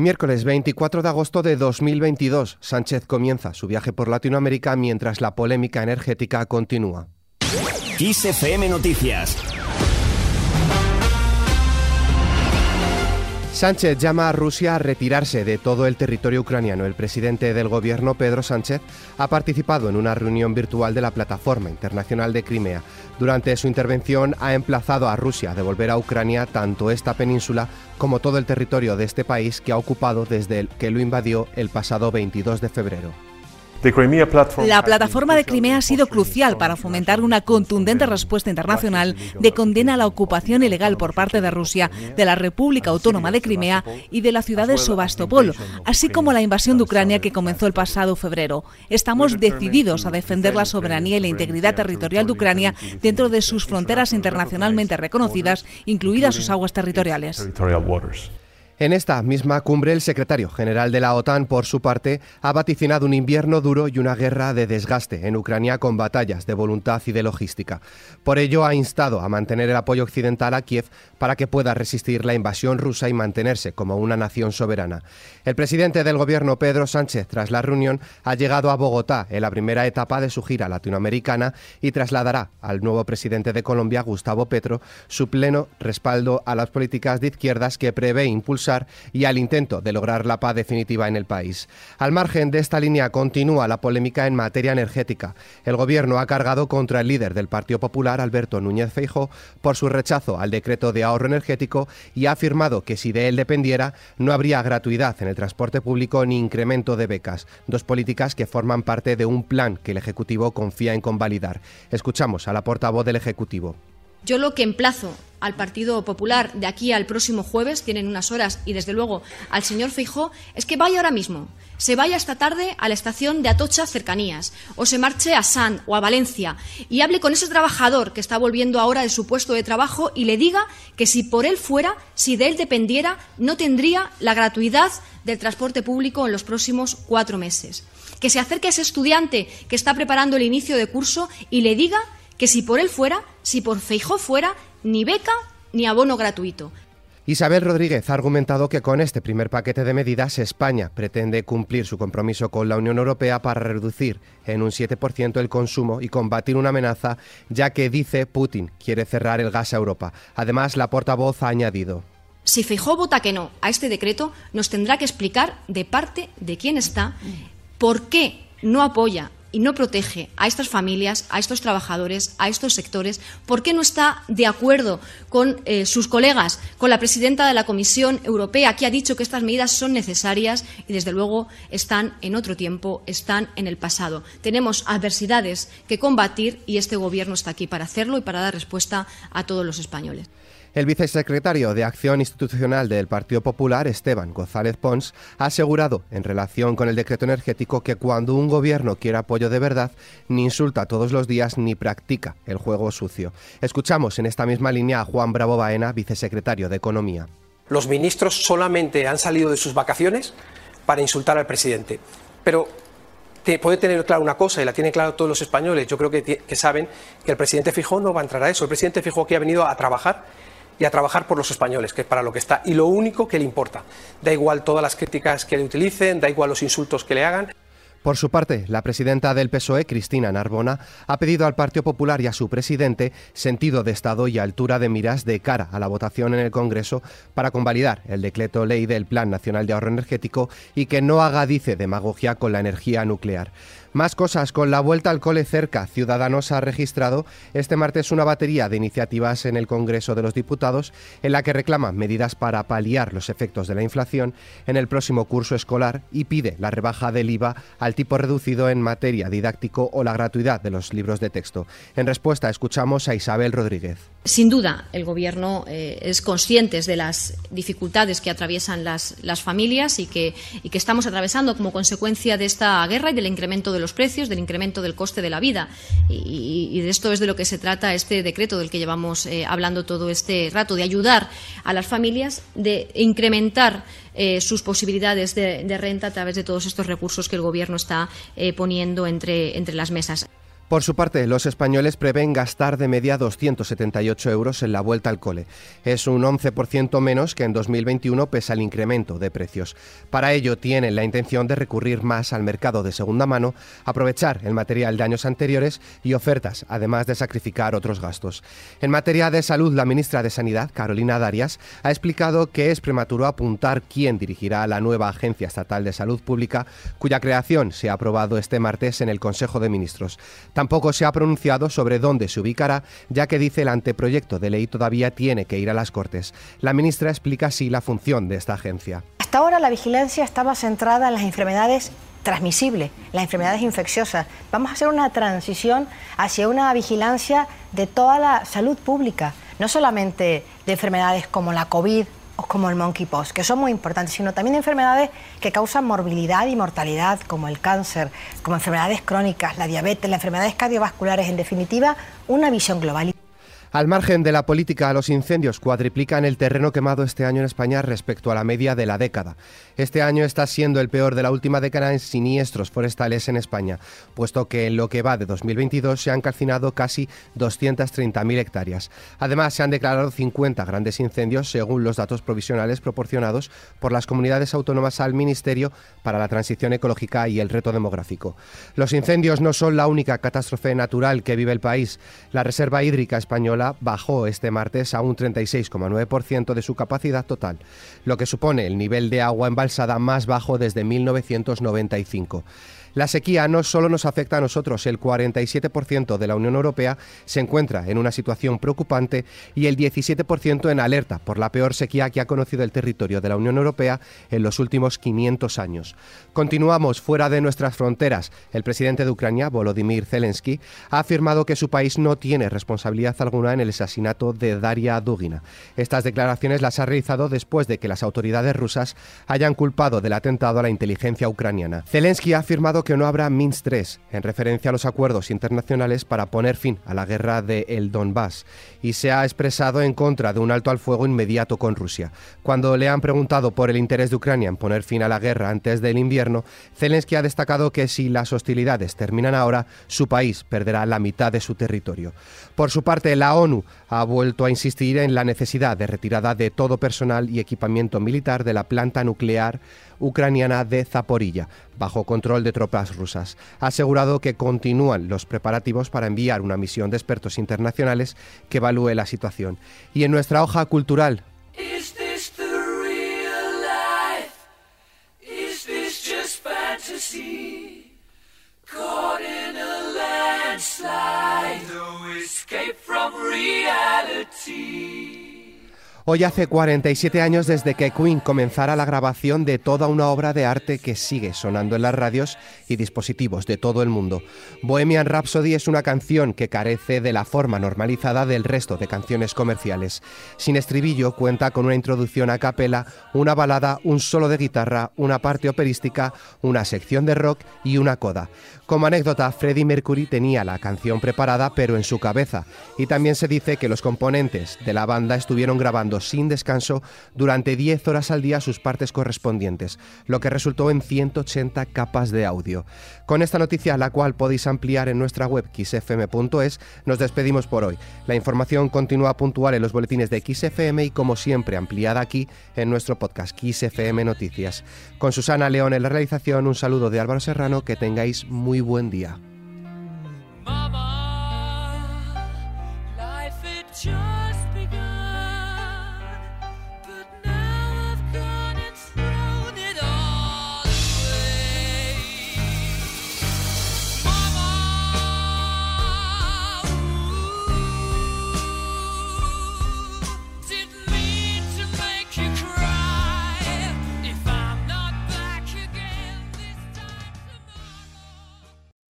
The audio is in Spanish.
Miércoles 24 de agosto de 2022, Sánchez comienza su viaje por Latinoamérica mientras la polémica energética continúa. Noticias Sánchez llama a Rusia a retirarse de todo el territorio ucraniano. El presidente del gobierno, Pedro Sánchez, ha participado en una reunión virtual de la Plataforma Internacional de Crimea. Durante su intervención ha emplazado a Rusia a devolver a Ucrania tanto esta península como todo el territorio de este país que ha ocupado desde que lo invadió el pasado 22 de febrero. La plataforma de Crimea ha sido crucial para fomentar una contundente respuesta internacional de condena a la ocupación ilegal por parte de Rusia de la República Autónoma de Crimea y de la ciudad de Sebastopol, así como la invasión de Ucrania que comenzó el pasado febrero. Estamos decididos a defender la soberanía y la integridad territorial de Ucrania dentro de sus fronteras internacionalmente reconocidas, incluidas sus aguas territoriales. En esta misma cumbre, el secretario general de la OTAN, por su parte, ha vaticinado un invierno duro y una guerra de desgaste en Ucrania con batallas de voluntad y de logística. Por ello, ha instado a mantener el apoyo occidental a Kiev para que pueda resistir la invasión rusa y mantenerse como una nación soberana. El presidente del gobierno, Pedro Sánchez, tras la reunión, ha llegado a Bogotá en la primera etapa de su gira latinoamericana y trasladará al nuevo presidente de Colombia, Gustavo Petro, su pleno respaldo a las políticas de izquierdas que prevé impulsar y al intento de lograr la paz definitiva en el país. Al margen de esta línea continúa la polémica en materia energética. El gobierno ha cargado contra el líder del Partido Popular, Alberto Núñez Feijo, por su rechazo al decreto de ahorro energético y ha afirmado que si de él dependiera no habría gratuidad en el transporte público ni incremento de becas, dos políticas que forman parte de un plan que el Ejecutivo confía en convalidar. Escuchamos a la portavoz del Ejecutivo. Yo lo que emplazo al Partido Popular de aquí al próximo jueves, tienen unas horas, y desde luego al señor Feijó, es que vaya ahora mismo, se vaya esta tarde a la estación de Atocha Cercanías, o se marche a San o a Valencia, y hable con ese trabajador que está volviendo ahora de su puesto de trabajo y le diga que si por él fuera, si de él dependiera, no tendría la gratuidad del transporte público en los próximos cuatro meses. Que se acerque a ese estudiante que está preparando el inicio de curso y le diga que si por él fuera, si por Feijó fuera, ni beca ni abono gratuito. Isabel Rodríguez ha argumentado que con este primer paquete de medidas España pretende cumplir su compromiso con la Unión Europea para reducir en un 7% el consumo y combatir una amenaza, ya que dice Putin quiere cerrar el gas a Europa. Además, la portavoz ha añadido. Si Feijó vota que no a este decreto, nos tendrá que explicar de parte de quién está por qué no apoya y no protege a estas familias, a estos trabajadores, a estos sectores? ¿Por qué no está de acuerdo con eh, sus colegas, con la presidenta de la Comisión Europea, que ha dicho que estas medidas son necesarias y, desde luego, están en otro tiempo, están en el pasado? Tenemos adversidades que combatir y este Gobierno está aquí para hacerlo y para dar respuesta a todos los españoles. El vicesecretario de Acción Institucional del Partido Popular, Esteban González Pons, ha asegurado, en relación con el decreto energético, que cuando un gobierno quiere apoyo de verdad, ni insulta todos los días ni practica el juego sucio. Escuchamos en esta misma línea a Juan Bravo Baena, vicesecretario de Economía. Los ministros solamente han salido de sus vacaciones para insultar al presidente. Pero puede tener claro una cosa, y la tienen claro todos los españoles, yo creo que, saben que el presidente Fijó no va a entrar a eso. El presidente Fijó aquí ha venido a trabajar y a trabajar por los españoles, que es para lo que está, y lo único que le importa. Da igual todas las críticas que le utilicen, da igual los insultos que le hagan. Por su parte, la presidenta del PSOE, Cristina Narbona, ha pedido al Partido Popular y a su presidente sentido de Estado y altura de miras de cara a la votación en el Congreso para convalidar el decreto ley del Plan Nacional de Ahorro Energético y que no haga, dice, demagogia con la energía nuclear. Más cosas, con la vuelta al cole cerca, Ciudadanos ha registrado este martes una batería de iniciativas en el Congreso de los Diputados en la que reclama medidas para paliar los efectos de la inflación en el próximo curso escolar y pide la rebaja del IVA al tipo reducido en materia didáctico o la gratuidad de los libros de texto. En respuesta, escuchamos a Isabel Rodríguez. Sin duda, el Gobierno eh, es consciente de las dificultades que atraviesan las, las familias y que, y que estamos atravesando como consecuencia de esta guerra y del incremento de los precios, del incremento del coste de la vida. Y, de esto es de lo que se trata este decreto del que llevamos eh, hablando todo este rato, de ayudar a las familias, de incrementar eh, sus posibilidades de, renta a través de todos estos recursos que el Gobierno está eh, poniendo entre, entre las mesas. Por su parte, los españoles prevén gastar de media 278 euros en la vuelta al cole. Es un 11% menos que en 2021 pese al incremento de precios. Para ello tienen la intención de recurrir más al mercado de segunda mano, aprovechar el material de años anteriores y ofertas, además de sacrificar otros gastos. En materia de salud, la ministra de Sanidad, Carolina Darias, ha explicado que es prematuro apuntar quién dirigirá la nueva Agencia Estatal de Salud Pública, cuya creación se ha aprobado este martes en el Consejo de Ministros. Tampoco se ha pronunciado sobre dónde se ubicará, ya que dice el anteproyecto de ley todavía tiene que ir a las Cortes. La ministra explica así la función de esta agencia. Hasta ahora la vigilancia estaba centrada en las enfermedades transmisibles, las enfermedades infecciosas. Vamos a hacer una transición hacia una vigilancia de toda la salud pública, no solamente de enfermedades como la COVID como el monkeypox, que son muy importantes, sino también enfermedades que causan morbilidad y mortalidad, como el cáncer, como enfermedades crónicas, la diabetes, las enfermedades cardiovasculares, en definitiva, una visión global. Al margen de la política, los incendios cuadriplican el terreno quemado este año en España respecto a la media de la década. Este año está siendo el peor de la última década en siniestros forestales en España, puesto que en lo que va de 2022 se han calcinado casi 230.000 hectáreas. Además, se han declarado 50 grandes incendios según los datos provisionales proporcionados por las comunidades autónomas al Ministerio para la Transición Ecológica y el Reto Demográfico. Los incendios no son la única catástrofe natural que vive el país. La Reserva Hídrica Española bajó este martes a un 36,9% de su capacidad total, lo que supone el nivel de agua embalsada más bajo desde 1995. La sequía no solo nos afecta a nosotros, el 47% de la Unión Europea se encuentra en una situación preocupante y el 17% en alerta por la peor sequía que ha conocido el territorio de la Unión Europea en los últimos 500 años. Continuamos fuera de nuestras fronteras. El presidente de Ucrania, Volodymyr Zelensky, ha afirmado que su país no tiene responsabilidad alguna en el asesinato de Daria Dugina. Estas declaraciones las ha realizado después de que las autoridades rusas hayan culpado del atentado a la inteligencia ucraniana. Zelensky ha afirmado que no habrá Minsk 3, en referencia a los acuerdos internacionales para poner fin a la guerra de el Donbass, y se ha expresado en contra de un alto al fuego inmediato con Rusia. Cuando le han preguntado por el interés de Ucrania en poner fin a la guerra antes del invierno, Zelensky ha destacado que si las hostilidades terminan ahora, su país perderá la mitad de su territorio. Por su parte, la ONU ha vuelto a insistir en la necesidad de retirada de todo personal y equipamiento militar de la planta nuclear ucraniana de Zaporilla, bajo control de tropas rusas. Ha asegurado que continúan los preparativos para enviar una misión de expertos internacionales que evalúe la situación. Y en nuestra hoja cultural. Hoy hace 47 años desde que Queen comenzara la grabación de toda una obra de arte que sigue sonando en las radios y dispositivos de todo el mundo. Bohemian Rhapsody es una canción que carece de la forma normalizada del resto de canciones comerciales. Sin estribillo cuenta con una introducción a capela, una balada, un solo de guitarra, una parte operística, una sección de rock y una coda. Como anécdota, Freddie Mercury tenía la canción preparada pero en su cabeza y también se dice que los componentes de la banda estuvieron grabando sin descanso durante 10 horas al día sus partes correspondientes, lo que resultó en 180 capas de audio. Con esta noticia, la cual podéis ampliar en nuestra web xfm.es, nos despedimos por hoy. La información continúa puntual en los boletines de XFM y como siempre ampliada aquí en nuestro podcast XFM Noticias. Con Susana León en la realización, un saludo de Álvaro Serrano, que tengáis muy buen día.